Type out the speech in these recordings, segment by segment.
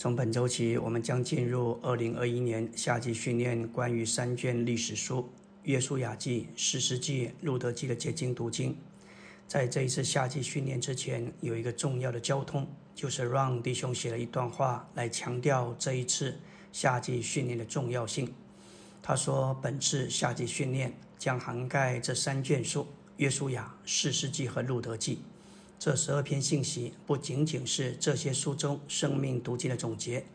从本周起，我们将进入二零二一年夏季训练，关于三卷历史书《约书亚记》《史诗记》《路德记》的结晶读经。在这一次夏季训练之前，有一个重要的交通，就是让弟兄写了一段话来强调这一次夏季训练的重要性。他说：“本次夏季训练将涵盖这三卷书《约书亚》《史诗记》和《路德记》。”这十二篇信息不仅仅是这些书中生命读经的总结，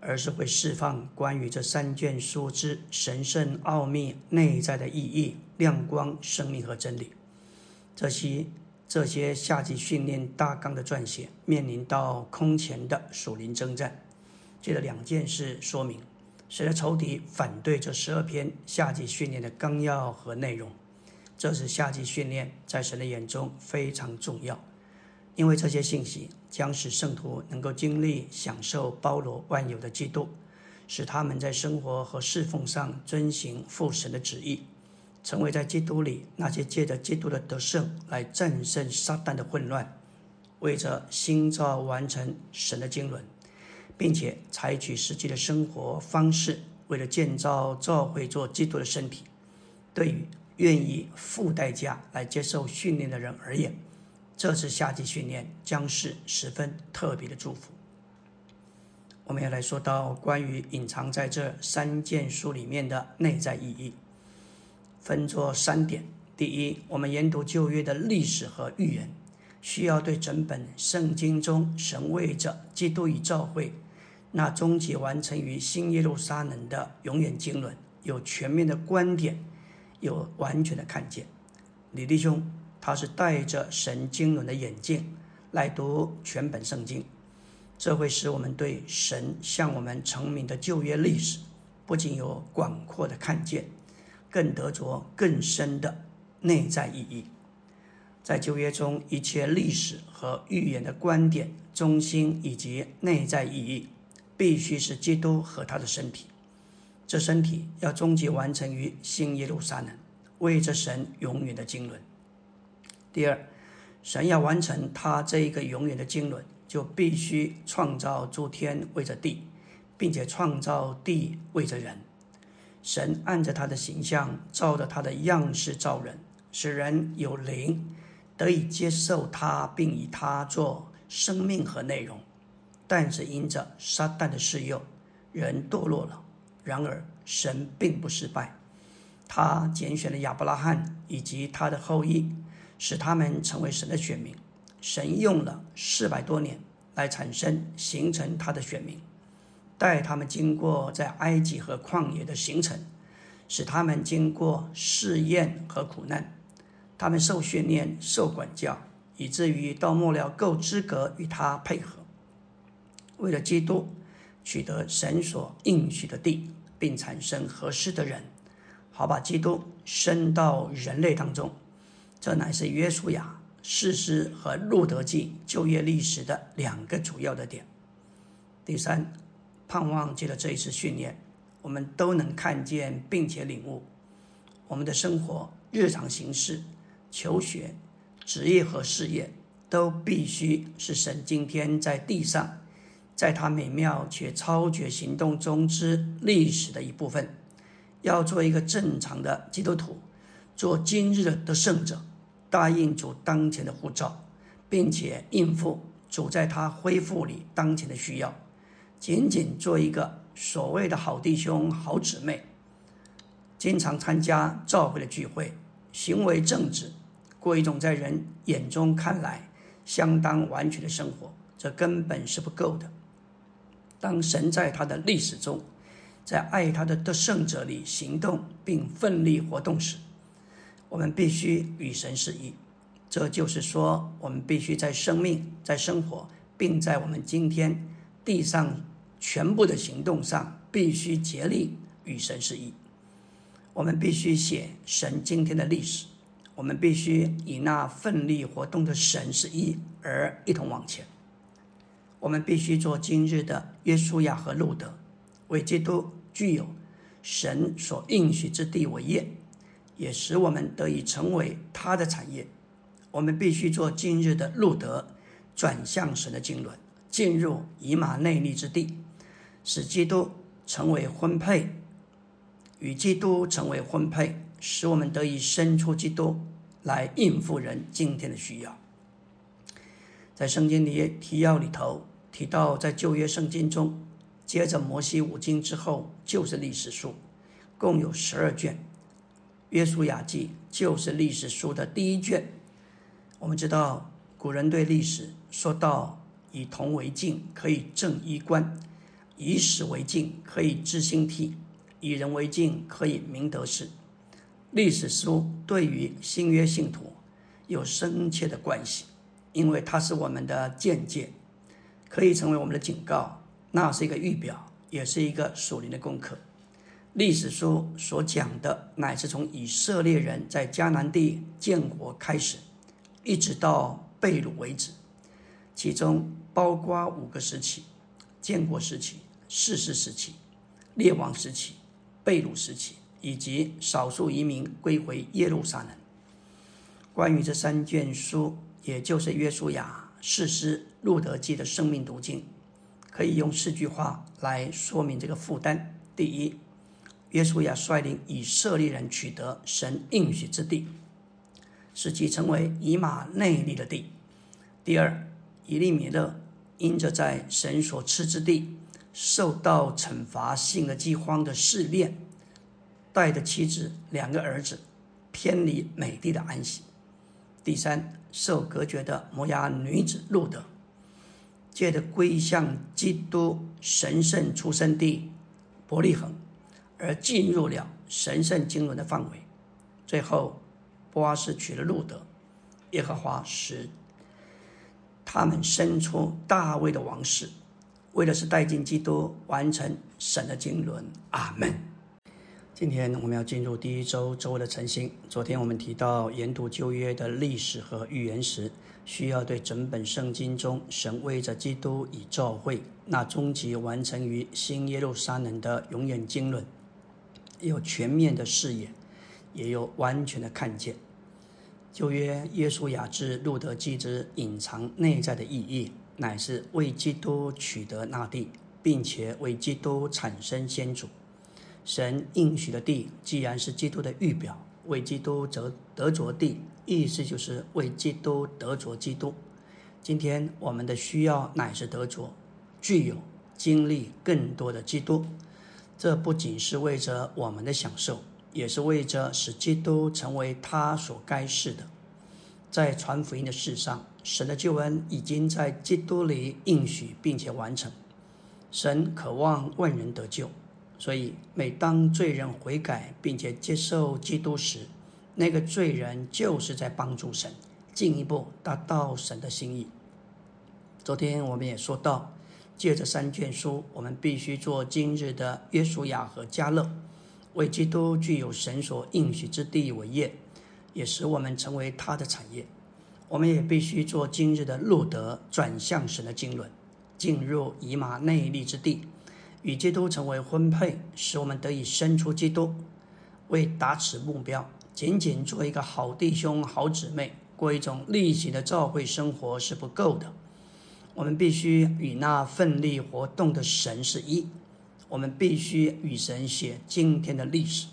而是会释放关于这三卷书之神圣奥秘内在的意义、亮光、生命和真理。这些这些夏季训练大纲的撰写，面临到空前的属灵征战。借着两件事说明，使得仇敌反对这十二篇夏季训练的纲要和内容。这是夏季训练在神的眼中非常重要。因为这些信息将使圣徒能够经历、享受包罗万有的基督，使他们在生活和侍奉上遵行父神的旨意，成为在基督里那些借着基督的得胜来战胜撒旦的混乱，为着新造完成神的经纶，并且采取实际的生活方式，为了建造教会做基督的身体。对于愿意付代价来接受训练的人而言，这次夏季训练将是十分特别的祝福。我们要来说到关于隐藏在这三件书里面的内在意义，分作三点。第一，我们研读旧约的历史和预言，需要对整本圣经中神为着基督与教会那终极完成于新耶路撒冷的永远经纶有全面的观点，有完全的看见。李弟兄。他是戴着神经纶的眼镜来读全本圣经，这会使我们对神向我们成名的旧约历史不仅有广阔的看见，更得着更深的内在意义。在旧约中，一切历史和预言的观点中心以及内在意义，必须是基督和他的身体。这身体要终极完成于新耶路撒冷，为着神永远的经纶。第二，神要完成他这一个永远的经纶，就必须创造诸天为着地，并且创造地为着人。神按着他的形象，照着他的样式造人，使人有灵，得以接受他，并以他做生命和内容。但是因着撒旦的试诱，人堕落了。然而神并不失败，他拣选了亚伯拉罕以及他的后裔。使他们成为神的选民，神用了四百多年来产生、形成他的选民，带他们经过在埃及和旷野的行程，使他们经过试验和苦难，他们受训练、受管教，以至于到末了够资格与他配合。为了基督取得神所应许的地，并产生合适的人，好把基督升到人类当中。这乃是约书亚事实和路德记就业历史的两个主要的点。第三，盼望借着这一次训练，我们都能看见并且领悟，我们的生活、日常行事、求学、职业和事业，都必须是神今天在地上，在他美妙且超绝行动中之历史的一部分。要做一个正常的基督徒，做今日的得胜者。答应主当前的护照，并且应付主在他恢复里当前的需要，仅仅做一个所谓的好弟兄、好姊妹，经常参加教会的聚会，行为正直，过一种在人眼中看来相当完全的生活，这根本是不够的。当神在他的历史中，在爱他的得胜者里行动并奋力活动时，我们必须与神是一，这就是说，我们必须在生命、在生活，并在我们今天地上全部的行动上，必须竭力与神是一。我们必须写神今天的历史，我们必须以那奋力活动的神是一而一同往前。我们必须做今日的约书亚和路德，为基督具有神所应许之地为业。也使我们得以成为他的产业。我们必须做今日的路德，转向神的经纶，进入以马内利之地，使基督成为婚配，与基督成为婚配，使我们得以生出基督来应付人今天的需要。在圣经里提要里头提到，在旧约圣经中，接着摩西五经之后就是历史书，共有十二卷。约书亚记就是历史书的第一卷。我们知道，古人对历史说到：“以铜为镜，可以正衣冠；以史为镜，可以知兴替；以人为镜，可以明得失。”历史书对于新约信徒有深切的关系，因为它是我们的见解，可以成为我们的警告。那是一个预表，也是一个属灵的功课。历史书所讲的，乃是从以色列人在迦南地建国开始，一直到被掳为止，其中包括五个时期：建国时期、世世时期、列王时期、被掳时期，以及少数移民归回耶路撒冷。关于这三卷书，也就是约书亚、士师、路德记的生命读经，可以用四句话来说明这个负担：第一。约书亚率领以色列人取得神应许之地，使其成为以马内利的地。第二，以利米勒因着在神所赐之地受到惩罚性的饥荒的试炼，带着妻子两个儿子偏离美地的安息。第三，受隔绝的摩押女子路德，借着归向基督神圣出生地伯利恒。而进入了神圣经纶的范围，最后，波阿斯娶了路德，耶和华使他们生出大卫的王室，为的是带进基督，完成神的经纶。阿门。今天我们要进入第一周周的晨星。昨天我们提到研读旧约的历史和预言时，需要对整本圣经中神为着基督以召会，那终极完成于新耶路撒冷的永远经纶。有全面的视野，也有完全的看见。旧约耶稣雅致路德记之隐藏内在的意义，乃是为基督取得那地，并且为基督产生先祖。神应许的地，既然是基督的预表，为基督则得着地，意思就是为基督得着基督。今天我们的需要乃是得着，具有经历更多的基督。这不仅是为着我们的享受，也是为着使基督成为他所该是的。在传福音的事上，神的救恩已经在基督里应许并且完成。神渴望万人得救，所以每当罪人悔改并且接受基督时，那个罪人就是在帮助神进一步达到神的心意。昨天我们也说到。借着三卷书，我们必须做今日的约书亚和加勒，为基督具有神所应许之地为业，也使我们成为他的产业。我们也必须做今日的路德，转向神的经纶，进入以马内利之地，与基督成为婚配，使我们得以生出基督。为达此目标，仅仅做一个好弟兄、好姊妹，过一种例行的教会生活是不够的。我们必须与那奋力活动的神是一，我们必须与神写今天的历史。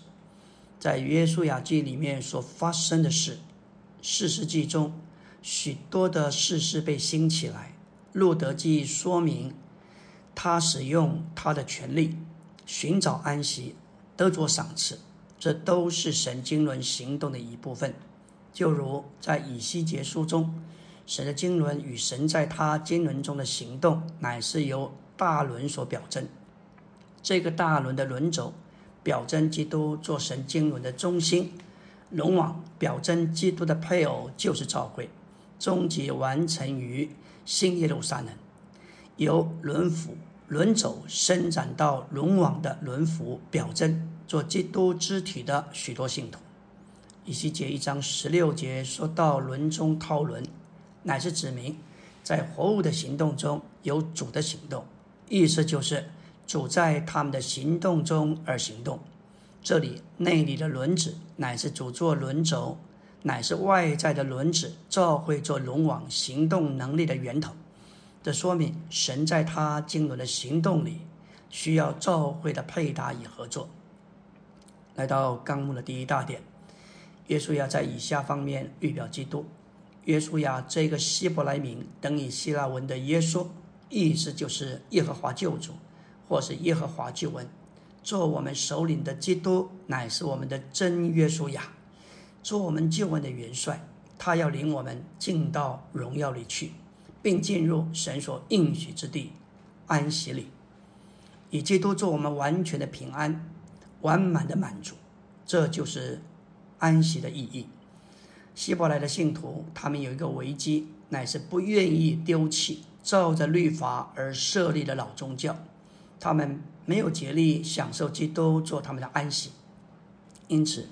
在约书亚记里面所发生的事，四世纪中许多的事事被兴起来。路德记说明他使用他的权利寻找安息，得着赏赐，这都是神经纶行动的一部分。就如在以西结书中。神的经纶与神在他经纶中的行动，乃是由大轮所表征。这个大轮的轮轴，表征基督做神经纶的中心；龙王表征基督的配偶就是教会，终极完成于新耶路撒冷。由轮斧、轮轴伸展到龙王的轮斧，表征做基督肢体的许多信徒。以西结一章十六节说到轮中套轮。乃是指明，在活物的行动中有主的行动，意思就是主在他们的行动中而行动。这里内里的轮子乃是主做轮轴，乃是外在的轮子，照会做龙网行动能力的源头。这说明神在他经纶的行动里，需要教会的配搭与合作。来到纲目的第一大点，耶稣亚在以下方面预表基督。约书亚这个希伯来名等于希腊文的耶稣，意思就是耶和华救主，或是耶和华救恩。做我们首领的基督，乃是我们的真约书亚，做我们救恩的元帅。他要领我们进到荣耀里去，并进入神所应许之地安息里，以基督做我们完全的平安。完满的满足，这就是安息的意义。希伯来的信徒，他们有一个危机，乃是不愿意丢弃照着律法而设立的老宗教，他们没有竭力享受基督做他们的安息。因此，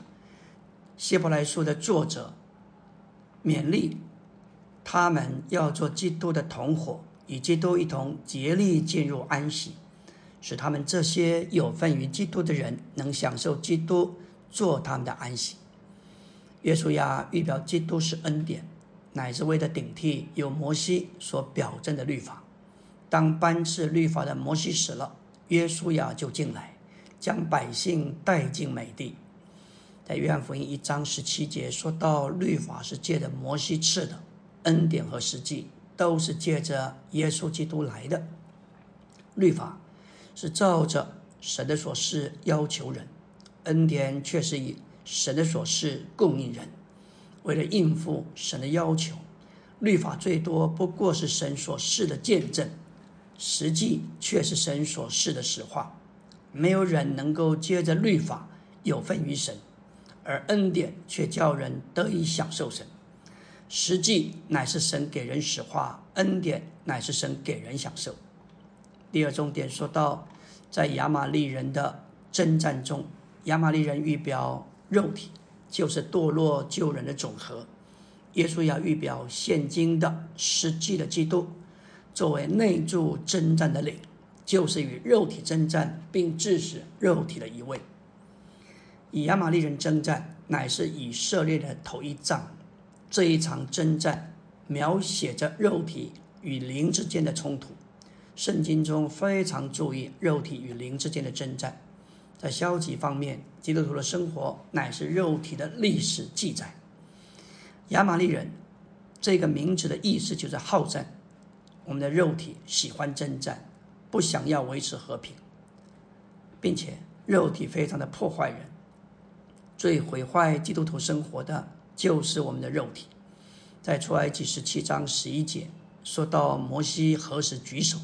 希伯来书的作者勉励他们要做基督的同伙，与基督一同竭力进入安息。使他们这些有份于基督的人能享受基督做他们的安息。约书亚预表基督是恩典，乃是为了顶替由摩西所表证的律法。当颁赐律法的摩西死了，约书亚就进来，将百姓带进美地。在约翰福音一章十七节说到，律法是借着摩西赐的，恩典和实际都是借着耶稣基督来的。律法。是照着神的所示要求人，恩典却是以神的所示供应人。为了应付神的要求，律法最多不过是神所示的见证，实际却是神所示的实话。没有人能够借着律法有份于神，而恩典却叫人得以享受神。实际乃是神给人实话，恩典乃是神给人享受。第二重点说到，在亚玛利人的征战中，亚玛利人预表肉体，就是堕落救人的总和；耶稣要预表现今的实际的基督，作为内住征战的灵，就是与肉体征战并致死肉体的一位。以亚玛利人征战，乃是以色列的头一仗。这一场征战描写着肉体与灵之间的冲突。圣经中非常注意肉体与灵之间的征战，在消极方面，基督徒的生活乃是肉体的历史记载。亚玛利人这个名字的意思就是好战，我们的肉体喜欢征战，不想要维持和平，并且肉体非常的破坏人。最毁坏基督徒生活的就是我们的肉体。在出埃及十七章十一节说到摩西何时举手。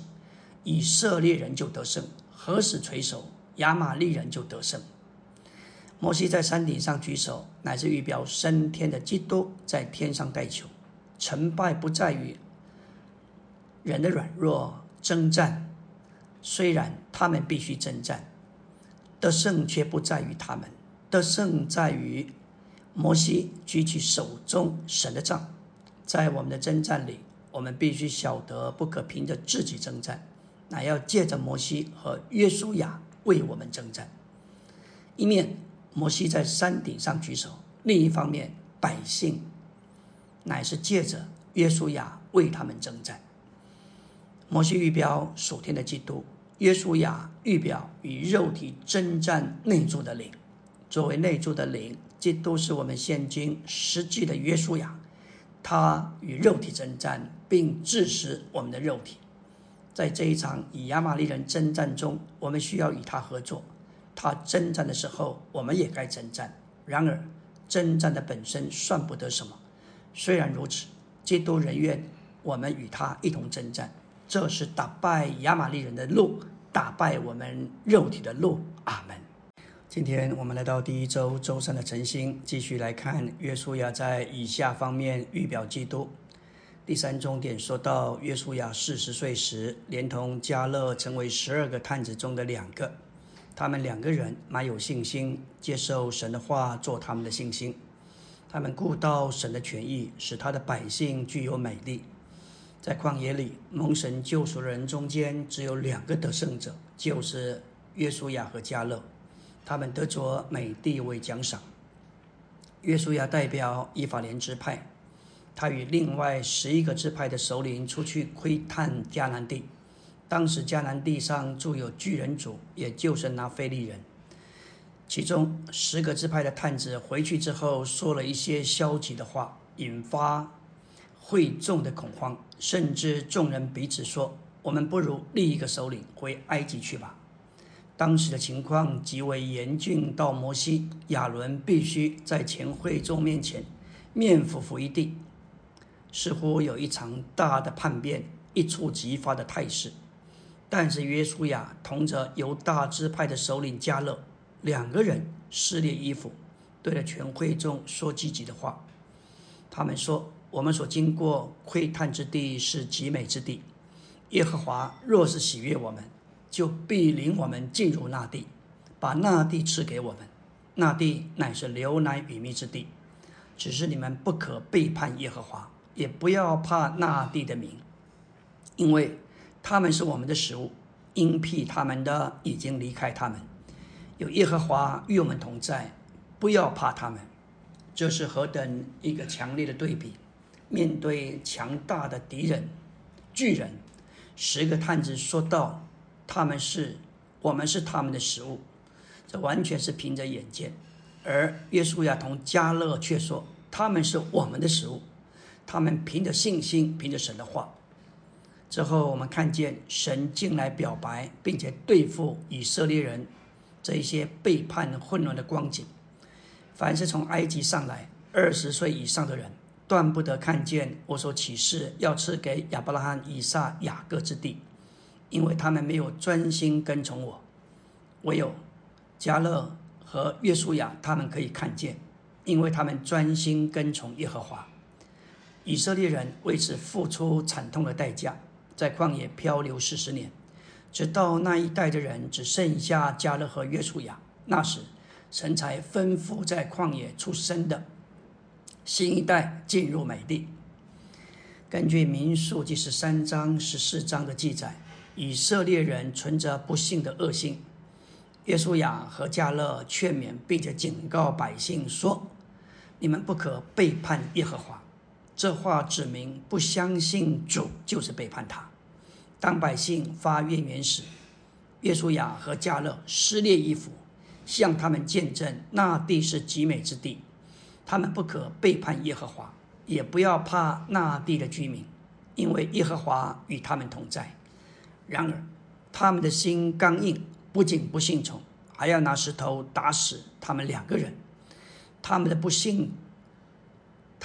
以色列人就得胜，何时垂手，亚玛利人就得胜。摩西在山顶上举手，乃是预表升天的基督在天上带球。成败不在于人的软弱征战，虽然他们必须征战，得胜却不在于他们，得胜在于摩西举起手中神的杖。在我们的征战里，我们必须晓得，不可凭着自己征战。乃要借着摩西和约书亚为我们征战。一面摩西在山顶上举手，另一方面百姓乃是借着约书亚为他们征战。摩西预表属天的基督，约书亚预表与肉体征战内住的灵。作为内住的灵，基督是我们现今实际的约书亚，他与肉体征战，并致死我们的肉体。在这一场与亚玛利人征战中，我们需要与他合作。他征战的时候，我们也该征战。然而，征战的本身算不得什么。虽然如此，基督人愿我们与他一同征战。这是打败亚玛利人的路，打败我们肉体的路。阿门。今天我们来到第一周周三的晨星，继续来看约书亚在以下方面预表基督。第三重点说到，约书亚四十岁时，连同加勒成为十二个探子中的两个。他们两个人蛮有信心，接受神的话做他们的信心。他们顾到神的权益，使他的百姓具有美丽。在旷野里蒙神救赎的人中间，只有两个得胜者，就是约书亚和加勒。他们得着美地为奖赏。约书亚代表以法莲支派。他与另外十一个支派的首领出去窥探迦南地。当时迦南地上住有巨人族，也就是拿非利人。其中十个支派的探子回去之后，说了一些消极的话，引发会众的恐慌，甚至众人彼此说：“我们不如立一个首领回埃及去吧。”当时的情况极为严峻，到摩西、亚伦必须在全会众面前面伏伏一地，似乎有一场大的叛变一触即发的态势。但是约书亚同着犹大支派的首领加勒两个人撕裂衣服，对着全会众说积极的话。他们说：“我们所经过窥探之地是极美之地，耶和华若是喜悦我们。”就必领我们进入那地，把那地赐给我们。那地乃是流奶与蜜之地。只是你们不可背叛耶和华，也不要怕那地的名，因为他们是我们的食物。因辟他们的已经离开他们，有耶和华与我们同在，不要怕他们。这是何等一个强烈的对比！面对强大的敌人巨人，十个探子说道。他们是，我们是他们的食物，这完全是凭着眼见；而约书亚同加勒却说，他们是我们的食物，他们凭着信心，凭着神的话。之后我们看见神进来表白，并且对付以色列人这一些背叛混乱的光景。凡是从埃及上来二十岁以上的人，断不得看见我所启示要赐给亚伯拉罕、以撒、雅各之地。因为他们没有专心跟从我，唯有加勒和约书亚他们可以看见，因为他们专心跟从耶和华。以色列人为此付出惨痛的代价，在旷野漂流四十年，直到那一代的人只剩下加勒和约书亚，那时神才吩咐在旷野出生的新一代进入美地。根据民数记十三章、十四章的记载。以色列人存着不幸的恶性，约书亚和加勒劝勉并且警告百姓说：“你们不可背叛耶和华。”这话指明不相信主就是背叛他。当百姓发怨言时，约书亚和加勒撕裂衣服，向他们见证那地是极美之地。他们不可背叛耶和华，也不要怕那地的居民，因为耶和华与他们同在。然而，他们的心刚硬，不仅不信从，还要拿石头打死他们两个人。他们的不幸，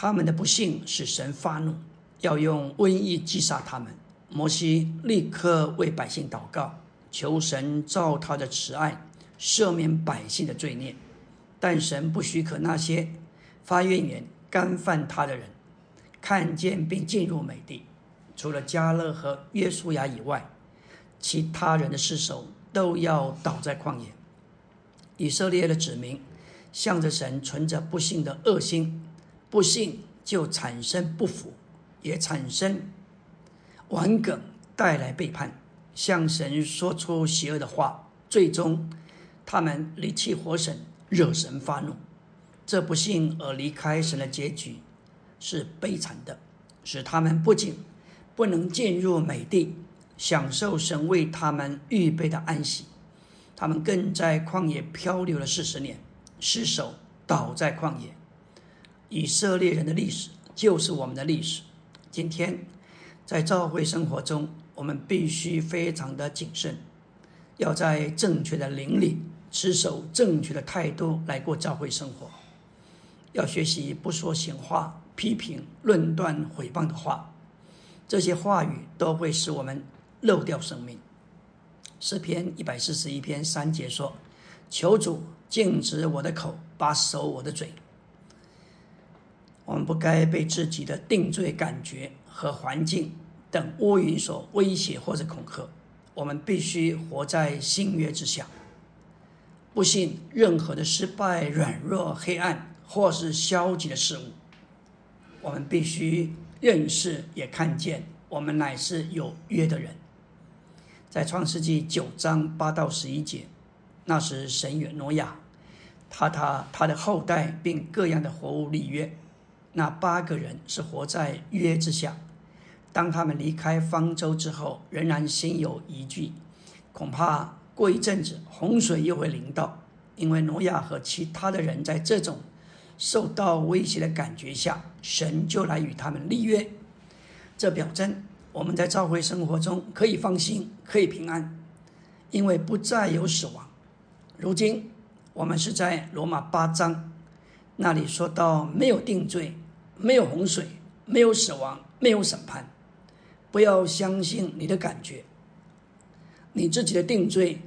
他们的不幸使神发怒，要用瘟疫击杀他们。摩西立刻为百姓祷告，求神照他的慈爱赦免百姓的罪孽。但神不许可那些发怨言、干犯他的人看见并进入美地，除了加勒和约书亚以外。其他人的尸首都要倒在旷野。以色列的子民向着神存着不幸的恶心，不幸就产生不服，也产生顽梗，带来背叛，向神说出邪恶的话，最终他们离弃活神，惹神发怒。这不幸而离开神的结局是悲惨的，使他们不仅不能进入美地。享受神为他们预备的安息，他们更在旷野漂流了四十年，失手倒在旷野。以色列人的历史就是我们的历史。今天在教会生活中，我们必须非常的谨慎，要在正确的灵里持守正确的态度来过教会生活，要学习不说闲话、批评、论断、毁谤的话，这些话语都会使我们。漏掉生命。诗篇一百四十一篇三节说：“求主禁止我的口，把守我的嘴。”我们不该被自己的定罪感觉和环境等乌云所威胁或者恐吓。我们必须活在新约之下，不信任何的失败、软弱、黑暗或是消极的事物。我们必须认识也看见，我们乃是有约的人。在创世纪九章八到十一节，那时神与挪亚、他他他的后代并各样的活物立约。那八个人是活在约之下。当他们离开方舟之后，仍然心有疑惧，恐怕过一阵子洪水又会临到。因为挪亚和其他的人在这种受到威胁的感觉下，神就来与他们立约。这表征我们在召会生活中可以放心，可以平安，因为不再有死亡。如今我们是在罗马八章那里说到，没有定罪，没有洪水，没有死亡，没有审判。不要相信你的感觉，你自己的定罪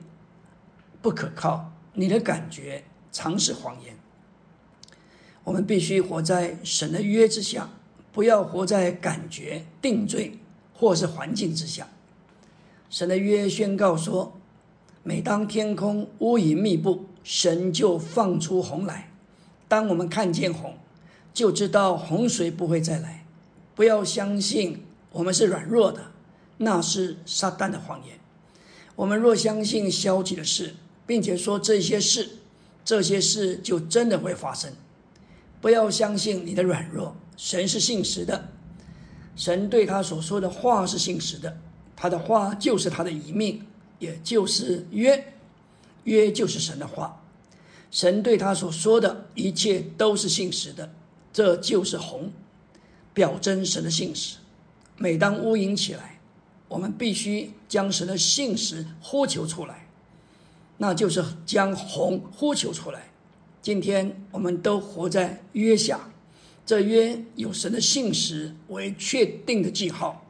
不可靠，你的感觉常是谎言。我们必须活在神的约之下，不要活在感觉、定罪或是环境之下。神的约宣告说：每当天空乌云密布，神就放出红来。当我们看见红，就知道洪水不会再来。不要相信。我们是软弱的，那是撒旦的谎言。我们若相信消极的事，并且说这些事，这些事就真的会发生。不要相信你的软弱，神是信实的，神对他所说的话是信实的，他的话就是他的遗命，也就是约，约就是神的话。神对他所说的一切都是信实的，这就是红，表征神的信实。每当乌云起来，我们必须将神的信实呼求出来，那就是将红呼求出来。今天我们都活在约下，这约有神的信实为确定的记号，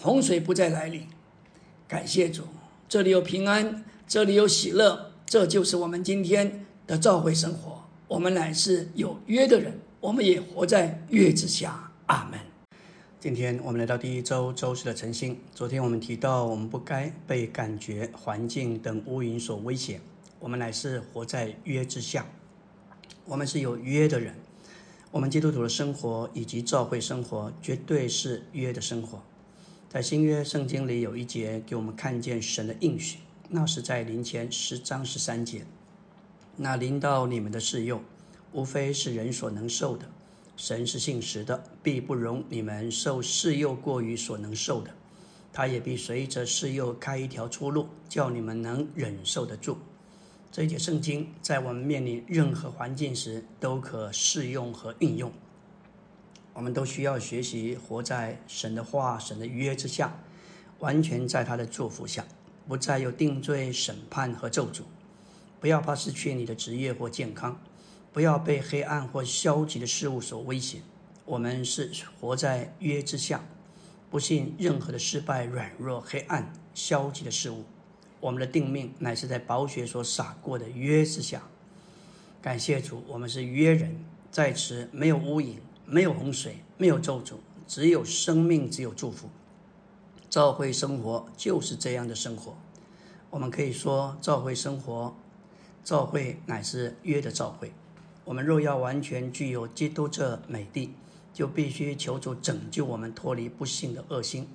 洪水不再来临。感谢主，这里有平安，这里有喜乐，这就是我们今天的召会生活。我们乃是有约的人，我们也活在约之下。阿门。今天我们来到第一周周四的晨星。昨天我们提到，我们不该被感觉、环境等乌云所威胁，我们乃是活在约之下。我们是有约的人，我们基督徒的生活以及教会生活，绝对是约的生活。在新约圣经里有一节给我们看见神的应许，那是在临前十章十三节。那临到你们的事用，无非是人所能受的。神是信实的，必不容你们受试诱过于所能受的，他也必随着试诱开一条出路，叫你们能忍受得住。这一节圣经在我们面临任何环境时都可适用和运用。我们都需要学习活在神的话、神的约之下，完全在他的祝福下，不再有定罪、审判和咒诅。不要怕失去你的职业或健康。不要被黑暗或消极的事物所威胁。我们是活在约之下，不信任何的失败、软弱、黑暗、消极的事物。我们的定命乃是在宝血所洒过的约之下。感谢主，我们是约人，在此没有乌云，没有洪水，没有咒诅，只有生命，只有祝福。召会生活就是这样的生活。我们可以说，召会生活，召会乃是约的召会。我们若要完全具有基督这美地，就必须求主拯救我们脱离不幸的恶心。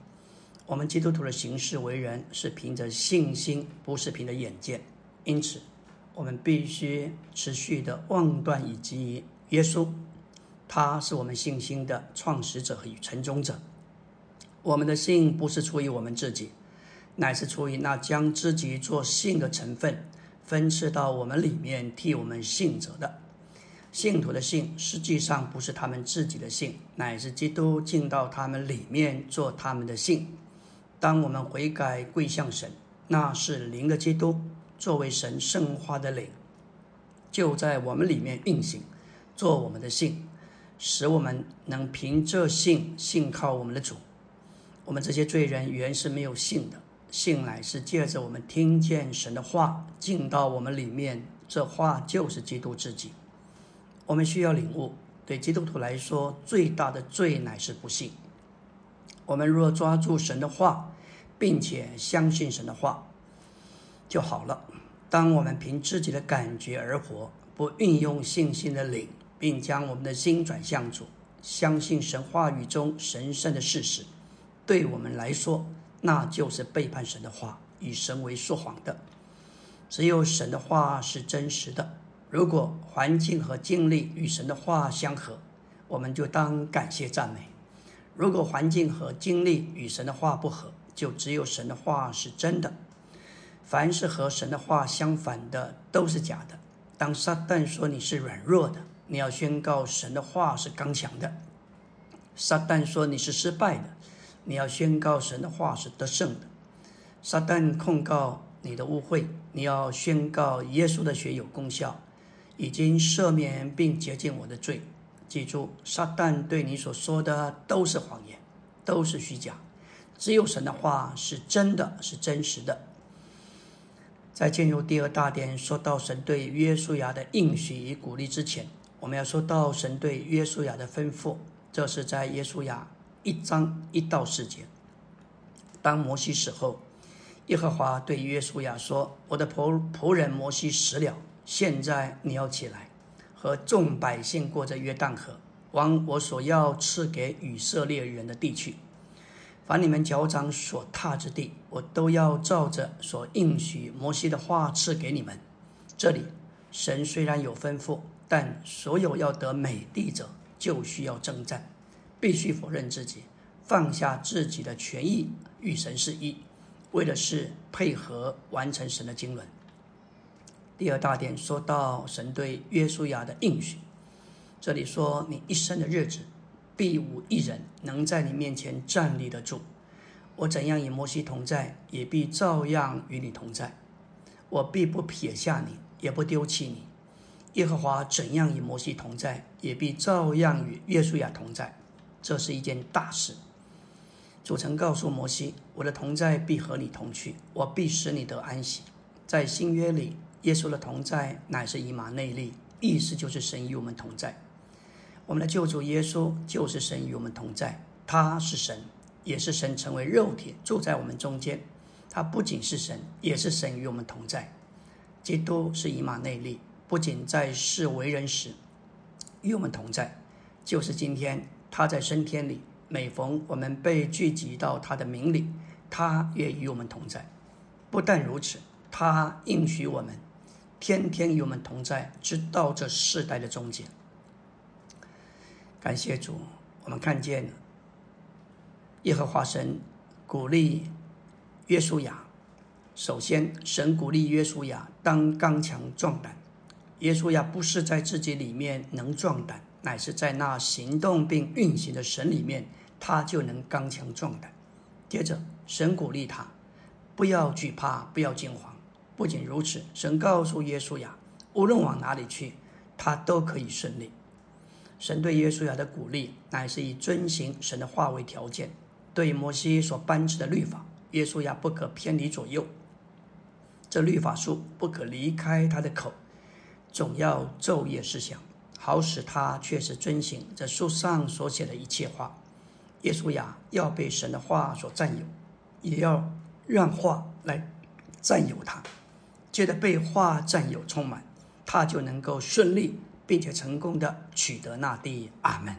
我们基督徒的行事为人是凭着信心，不是凭着眼见。因此，我们必须持续的望断以及耶稣，他是我们信心的创始者和成终者。我们的信不是出于我们自己，乃是出于那将自己做信的成分分赐到我们里面替我们信者的。信徒的信实际上不是他们自己的信，乃是基督进到他们里面做他们的信。当我们悔改跪向神，那是灵的基督作为神圣化的灵，就在我们里面运行，做我们的信，使我们能凭这信信靠我们的主。我们这些罪人原是没有信的，信乃是借着我们听见神的话进到我们里面，这话就是基督自己。我们需要领悟，对基督徒来说，最大的罪乃是不信。我们若抓住神的话，并且相信神的话，就好了。当我们凭自己的感觉而活，不运用信心的灵，并将我们的心转向主，相信神话语中神圣的事实，对我们来说，那就是背叛神的话，以神为说谎的。只有神的话是真实的。如果环境和经历与神的话相合，我们就当感谢赞美。如果环境和经历与神的话不合，就只有神的话是真的。凡是和神的话相反的都是假的。当撒旦说你是软弱的，你要宣告神的话是刚强的；撒旦说你是失败的，你要宣告神的话是得胜的；撒旦控告你的污秽，你要宣告耶稣的血有功效，已经赦免并洁净我的罪。记住，撒旦对你所说的都是谎言，都是虚假，只有神的话是真的，是真实的。在进入第二大点，说到神对约书亚的应许与鼓励之前，我们要说到神对约书亚的吩咐。这是在约书亚一章一到四节。当摩西死后，耶和华对约书亚说：“我的仆仆人摩西死了，现在你要起来，和众百姓过着约旦河，往我所要赐给以色列人的地去。”凡你们脚掌所踏之地，我都要照着所应许摩西的话赐给你们。这里，神虽然有吩咐，但所有要得美地者，就需要征战，必须否认自己，放下自己的权益，与神是一，为的是配合完成神的经纶。第二大点说到神对约书亚的应许，这里说你一生的日子。必无一人能在你面前站立得住。我怎样与摩西同在，也必照样与你同在。我必不撇下你，也不丢弃你。耶和华怎样与摩西同在，也必照样与约书亚同在。这是一件大事。主曾告诉摩西：“我的同在必和你同去，我必使你得安息。”在新约里，耶稣的同在乃是以马内利，意思就是神与我们同在。我们的救主耶稣就是神与我们同在，他是神，也是神成为肉体住在我们中间。他不仅是神，也是神与我们同在。基督是以马内利，不仅在世为人时与我们同在，就是今天他在升天里，每逢我们被聚集到他的名里，他也与我们同在。不但如此，他应许我们，天天与我们同在，直到这世代的终结。感谢主，我们看见耶和华神鼓励约书亚。首先，神鼓励约书亚当刚强壮胆。约书亚不是在自己里面能壮胆，乃是在那行动并运行的神里面，他就能刚强壮胆。接着，神鼓励他不要惧怕，不要惊慌。不仅如此，神告诉耶稣亚，无论往哪里去，他都可以顺利。神对耶稣亚的鼓励，乃是以遵行神的话为条件。对摩西所颁赐的律法，耶稣亚不可偏离左右。这律法书不可离开他的口，总要昼夜思想，好使他确实遵行这书上所写的一切话。耶稣亚要被神的话所占有，也要让话来占有他。借着被话占有充满，他就能够顺利。并且成功的取得那地，阿门。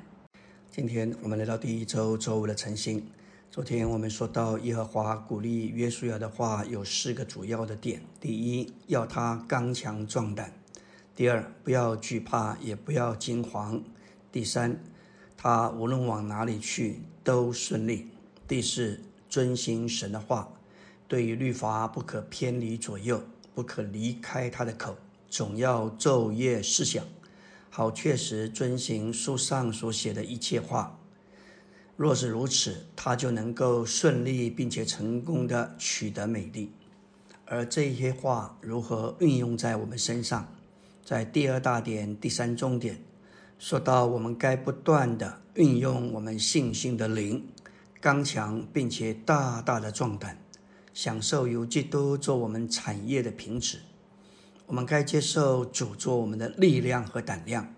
今天我们来到第一周周五的晨星。昨天我们说到耶和华鼓励约书亚的话有四个主要的点：第一，要他刚强壮胆；第二，不要惧怕，也不要惊惶；第三，他无论往哪里去都顺利；第四，遵行神的话，对于律法不可偏离左右，不可离开他的口，总要昼夜思想。好，确实遵行书上所写的一切话。若是如此，他就能够顺利并且成功的取得美丽。而这些话如何运用在我们身上？在第二大点第三重点说到，我们该不断的运用我们信心的灵，刚强并且大大的壮胆，享受由基督做我们产业的品质。我们该接受主做我们的力量和胆量，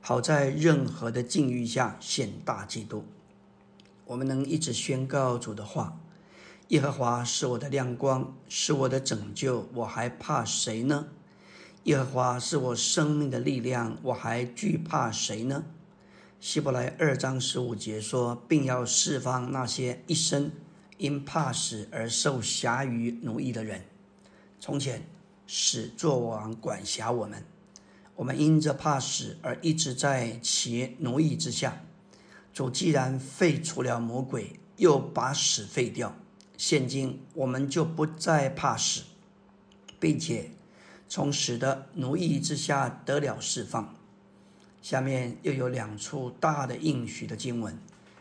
好在任何的境遇下显大基督。我们能一直宣告主的话：“耶和华是我的亮光，是我的拯救，我还怕谁呢？耶和华是我生命的力量，我还惧怕谁呢？”希伯来二章十五节说：“并要释放那些一生因怕死而受辖于奴役的人。”从前。使作王管辖我们，我们因着怕死而一直在其奴役之下。主既然废除了魔鬼，又把死废掉，现今我们就不再怕死，并且从死的奴役之下得了释放。下面又有两处大的应许的经文，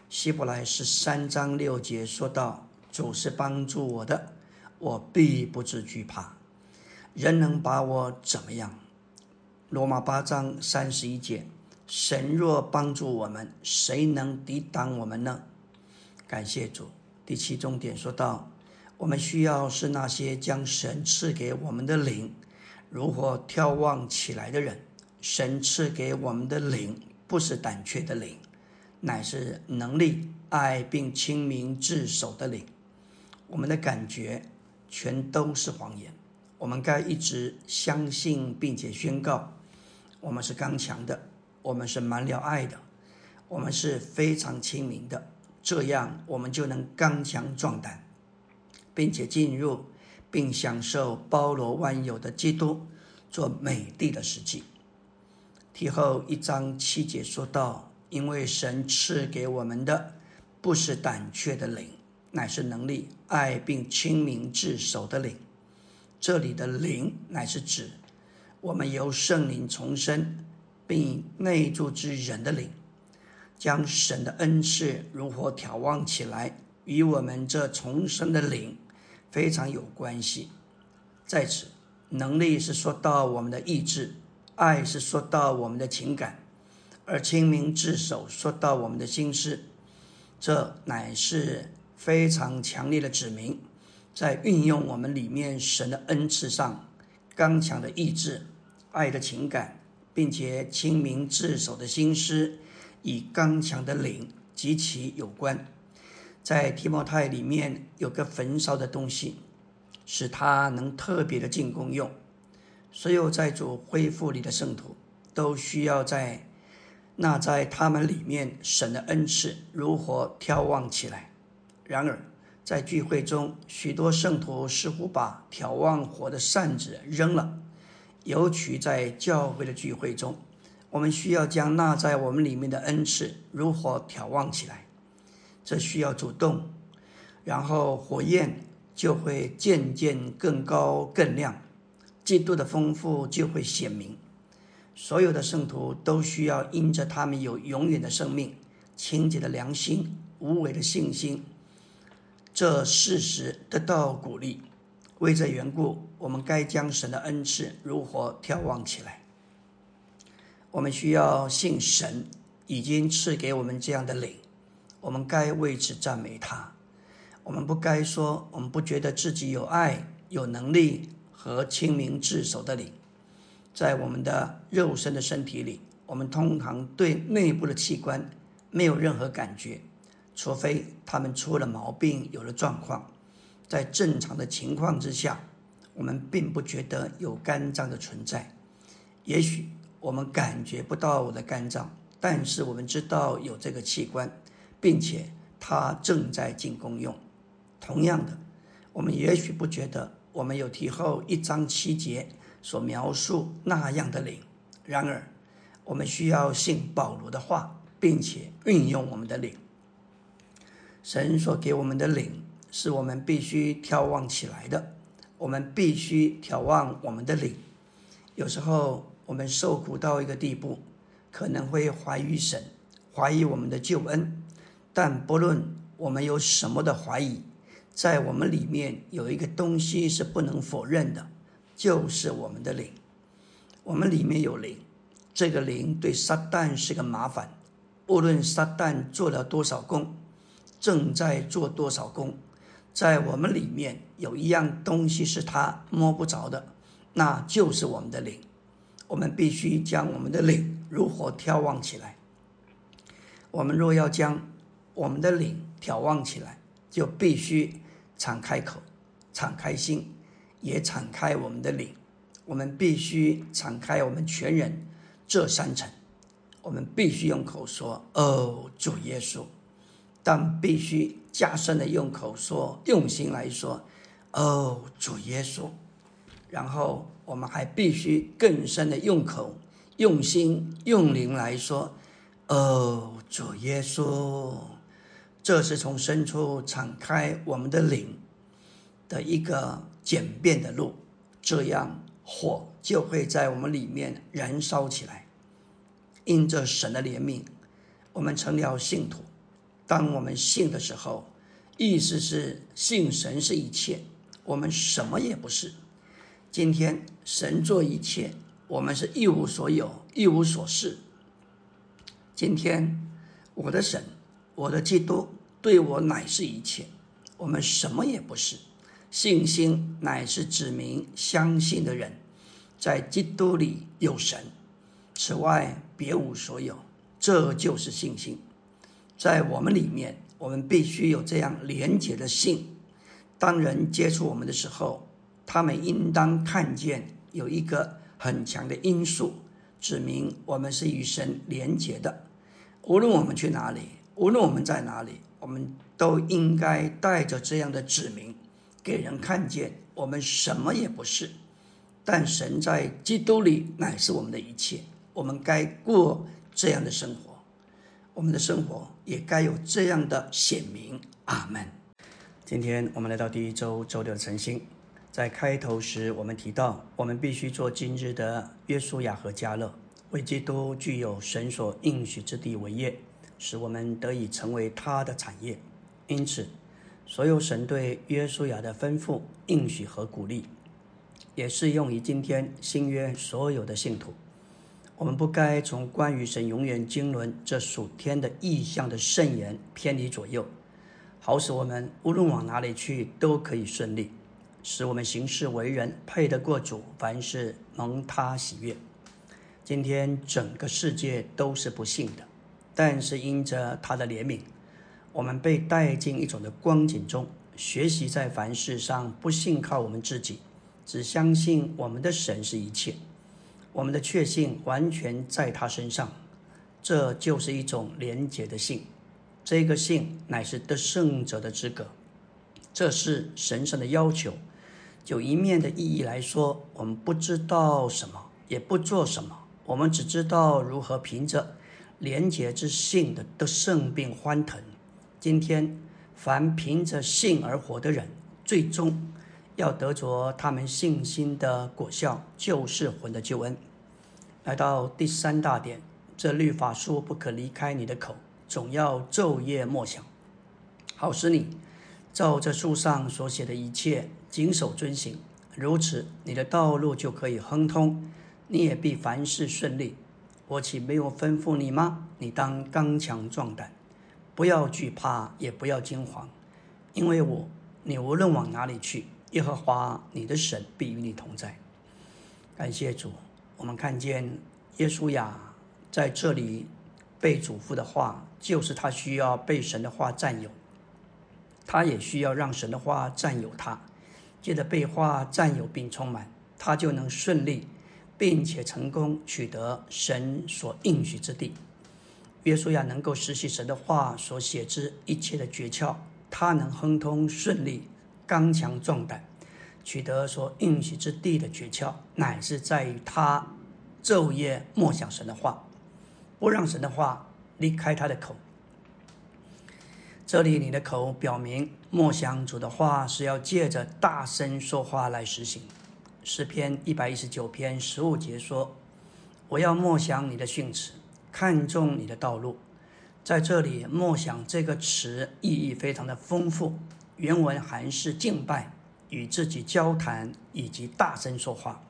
希伯来十三章六节说到：“主是帮助我的，我必不至惧怕。人能把我怎么样？”罗马八章三十一节。神若帮助我们，谁能抵挡我们呢？感谢主。第七重点说到，我们需要是那些将神赐给我们的灵如何眺望起来的人。神赐给我们的灵不是胆怯的灵，乃是能力、爱并清明自守的灵。我们的感觉全都是谎言。我们该一直相信并且宣告，我们是刚强的。我们是满了爱的，我们是非常亲民的，这样我们就能刚强壮胆，并且进入并享受包罗万有的基督做美丽的实际。题后一章七节说到：“因为神赐给我们的不是胆怯的灵，乃是能力、爱并清明自守的灵。”这里的灵乃是指我们由圣灵重生。并内住之人的灵，将神的恩赐如何眺望起来，与我们这重生的灵非常有关系。在此，能力是说到我们的意志，爱是说到我们的情感，而清明自守说到我们的心思。这乃是非常强烈的指明，在运用我们里面神的恩赐上，刚强的意志，爱的情感。并且清明自守的心思，与刚强的灵极其有关。在提摩太里面有个焚烧的东西，使他能特别的进攻用。所有在主恢复里的圣徒，都需要在那在他们里面神的恩赐如何眺望起来。然而，在聚会中，许多圣徒似乎把眺望火的扇子扔了。尤其在教会的聚会中，我们需要将纳在我们里面的恩赐如何眺望起来。这需要主动，然后火焰就会渐渐更高更亮，基督的丰富就会显明。所有的圣徒都需要因着他们有永远的生命、清洁的良心、无为的信心，这事实得到鼓励。为这缘故，我们该将神的恩赐如何眺望起来？我们需要信神已经赐给我们这样的灵，我们该为此赞美他。我们不该说我们不觉得自己有爱、有能力和清明自守的灵。在我们的肉身的身体里，我们通常对内部的器官没有任何感觉，除非他们出了毛病、有了状况。在正常的情况之下，我们并不觉得有肝脏的存在。也许我们感觉不到我的肝脏，但是我们知道有这个器官，并且它正在进功用。同样的，我们也许不觉得我们有提后一章七节所描述那样的灵。然而，我们需要信保罗的话，并且运用我们的灵。神所给我们的灵。是我们必须眺望起来的，我们必须眺望我们的灵。有时候我们受苦到一个地步，可能会怀疑神，怀疑我们的救恩。但不论我们有什么的怀疑，在我们里面有一个东西是不能否认的，就是我们的灵。我们里面有灵，这个灵对撒旦是个麻烦。无论撒旦做了多少功，正在做多少功。在我们里面有一样东西是他摸不着的，那就是我们的灵。我们必须将我们的灵如何眺望起来。我们若要将我们的灵眺望起来，就必须敞开口、敞开心，也敞开我们的灵。我们必须敞开我们全人这三层。我们必须用口说：“哦，主耶稣。”但必须加深的用口说，用心来说，哦，主耶稣。然后我们还必须更深的用口，用心用灵来说：“哦，主耶稣，这是从深处敞开我们的灵的一个简便的路，这样火就会在我们里面燃烧起来。因着神的怜悯，我们成了信徒。当我们信的时候，意思是信神是一切，我们什么也不是。今天神做一切。”我们是一无所有，一无所事。今天，我的神，我的基督对我乃是一切。我们什么也不是。信心乃是指明相信的人在基督里有神，此外别无所有。这就是信心。在我们里面，我们必须有这样廉洁的信。当人接触我们的时候，他们应当看见有一个。很强的因素，指明我们是与神连结的。无论我们去哪里，无论我们在哪里，我们都应该带着这样的指明，给人看见我们什么也不是。但神在基督里乃是我们的一切。我们该过这样的生活，我们的生活也该有这样的显明。阿门。今天我们来到第一周周六的晨星。在开头时，我们提到，我们必须做今日的约书亚和加勒，为基督具有神所应许之地为业，使我们得以成为他的产业。因此，所有神对约书亚的吩咐、应许和鼓励，也适用于今天新约所有的信徒。我们不该从关于神永远经纶这属天的意象的圣言偏离左右，好使我们无论往哪里去都可以顺利。使我们行事为人配得过主，凡事蒙他喜悦。今天整个世界都是不幸的，但是因着他的怜悯，我们被带进一种的光景中，学习在凡事上不信靠我们自己，只相信我们的神是一切，我们的确信完全在他身上。这就是一种廉洁的信，这个信乃是得胜者的资格，这是神圣的要求。就一面的意义来说，我们不知道什么，也不做什么，我们只知道如何凭着廉洁之性的得胜并欢腾。今天，凡凭着信而活的人，最终要得着他们信心的果效，就是魂的救恩。来到第三大点，这律法书不可离开你的口，总要昼夜默想，好使你照这书上所写的一切。谨守遵行，如此你的道路就可以亨通，你也必凡事顺利。我岂没有吩咐你吗？你当刚强壮胆，不要惧怕，也不要惊慌，因为我，你无论往哪里去，耶和华你的神必与你同在。感谢主，我们看见耶稣亚在这里被嘱咐的话，就是他需要被神的话占有，他也需要让神的话占有他。借着被话占有并充满，他就能顺利并且成功取得神所应许之地。约书亚能够实习神的话所写之一切的诀窍，他能亨通顺利、刚强壮胆，取得所应许之地的诀窍，乃是在于他昼夜默想神的话，不让神的话离开他的口。这里你的口表明默想主的话是要借着大声说话来实行。诗篇一百一十九篇十五节说：“我要默想你的训词，看重你的道路。”在这里，“默想”这个词意义非常的丰富。原文还是敬拜、与自己交谈以及大声说话。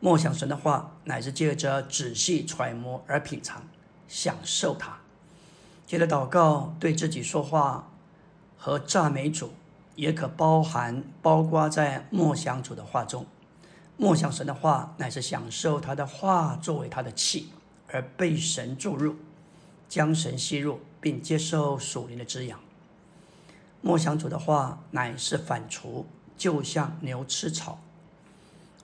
默想神的话，乃是借着仔细揣摩而品尝、享受它。接着祷告，对自己说话和赞美主，也可包含包括在默想主的话中。默想神的话，乃是享受他的话作为他的气，而被神注入，将神吸入，并接受属灵的滋养。默想主的话，乃是反刍，就像牛吃草。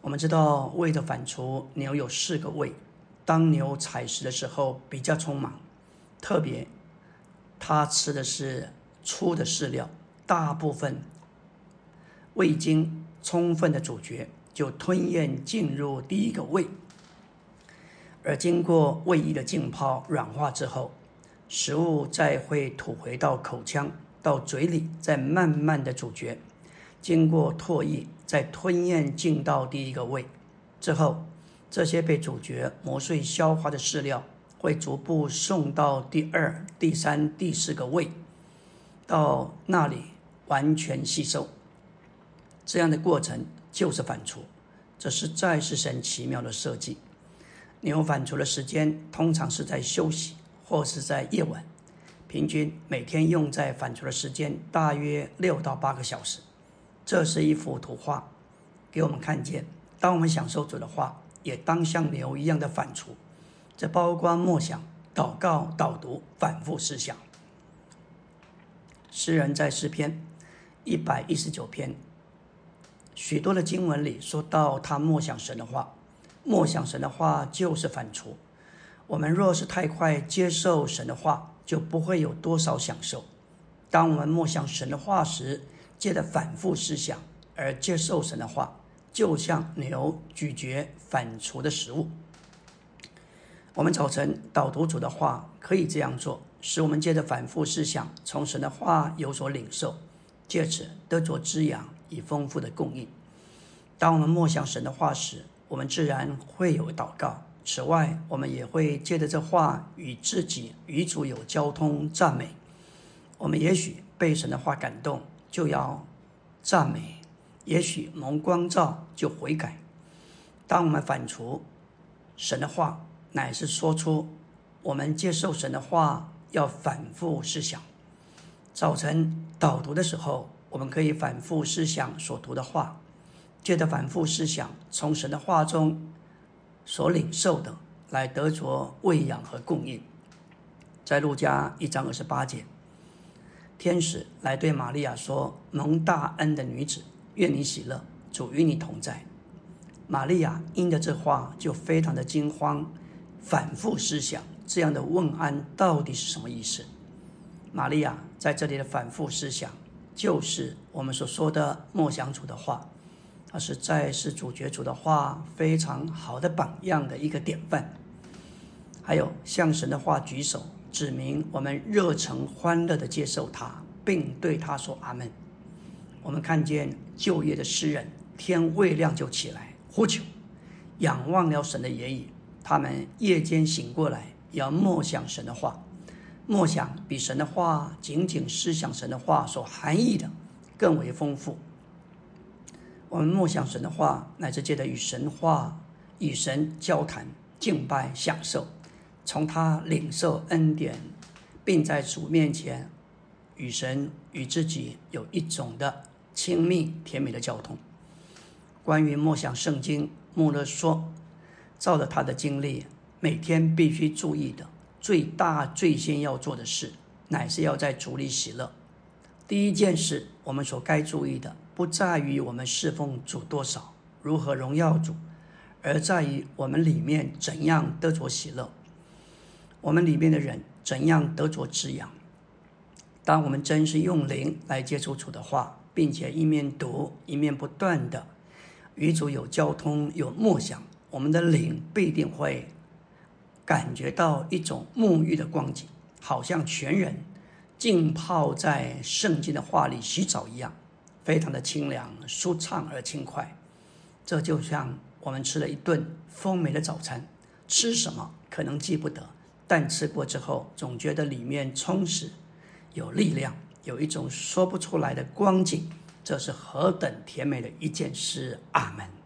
我们知道，胃的反刍，牛有四个胃。当牛采食的时候，比较匆忙，特别。它吃的是粗的饲料，大部分未经充分的咀嚼就吞咽进入第一个胃。而经过胃液的浸泡软化之后，食物再会吐回到口腔，到嘴里，再慢慢的咀嚼，经过唾液再吞咽进到第一个胃，之后这些被咀嚼磨碎消化的饲料会逐步送到第二、第三、第四个胃，到那里完全吸收。这样的过程就是反刍，这实在是神奇妙的设计。牛反刍的时间通常是在休息或是在夜晚，平均每天用在反刍的时间大约六到八个小时。这是一幅图画，给我们看见，当我们享受主的话，也当像牛一样的反刍。这包括默想、祷告、导读、反复思想。诗人在诗篇一百一十九篇许多的经文里说到他默想神的话。默想神的话就是反刍。我们若是太快接受神的话，就不会有多少享受。当我们默想神的话时，借着反复思想而接受神的话，就像牛咀嚼反刍的食物。我们早晨导读主的话，可以这样做，使我们借着反复思想，从神的话有所领受，借此得着滋养以丰富的供应。当我们默想神的话时，我们自然会有祷告。此外，我们也会借着这话与自己、与主有交通赞美。我们也许被神的话感动，就要赞美；也许蒙光照，就悔改。当我们反刍神的话，乃是说出我们接受神的话要反复思想。早晨导读的时候，我们可以反复思想所读的话。借着反复思想，从神的话中所领受的，来得着喂养和供应。在路加一章二十八节，天使来对玛利亚说：“蒙大恩的女子，愿你喜乐，主与你同在。”玛利亚因着这话就非常的惊慌，反复思想这样的问安到底是什么意思。玛利亚在这里的反复思想，就是我们所说的默想主的话。他是在是主角主的话非常好的榜样的一个典范，还有向神的话举手，指明我们热诚欢乐的接受他，并对他说阿门。我们看见就业的诗人，天未亮就起来呼求，仰望了神的言语。他们夜间醒过来，要默想神的话，默想比神的话仅仅思想神的话所含义的更为丰富。我们默想神的话，乃至借着与神话、与神交谈、敬拜、享受，从他领受恩典，并在主面前与神与自己有一种的亲密甜美的交通。关于默想圣经，穆勒说，照着他的经历，每天必须注意的最大、最先要做的事，乃是要在主里喜乐。第一件事，我们所该注意的。不在于我们侍奉主多少，如何荣耀主，而在于我们里面怎样得着喜乐，我们里面的人怎样得着滋养。当我们真是用灵来接触主的话，并且一面读一面不断的与主有交通、有默想，我们的灵必定会感觉到一种沐浴的光景，好像全人浸泡在圣经的话里洗澡一样。非常的清凉、舒畅而轻快，这就像我们吃了一顿丰美的早餐，吃什么可能记不得，但吃过之后总觉得里面充实、有力量，有一种说不出来的光景，这是何等甜美的一件事！阿门。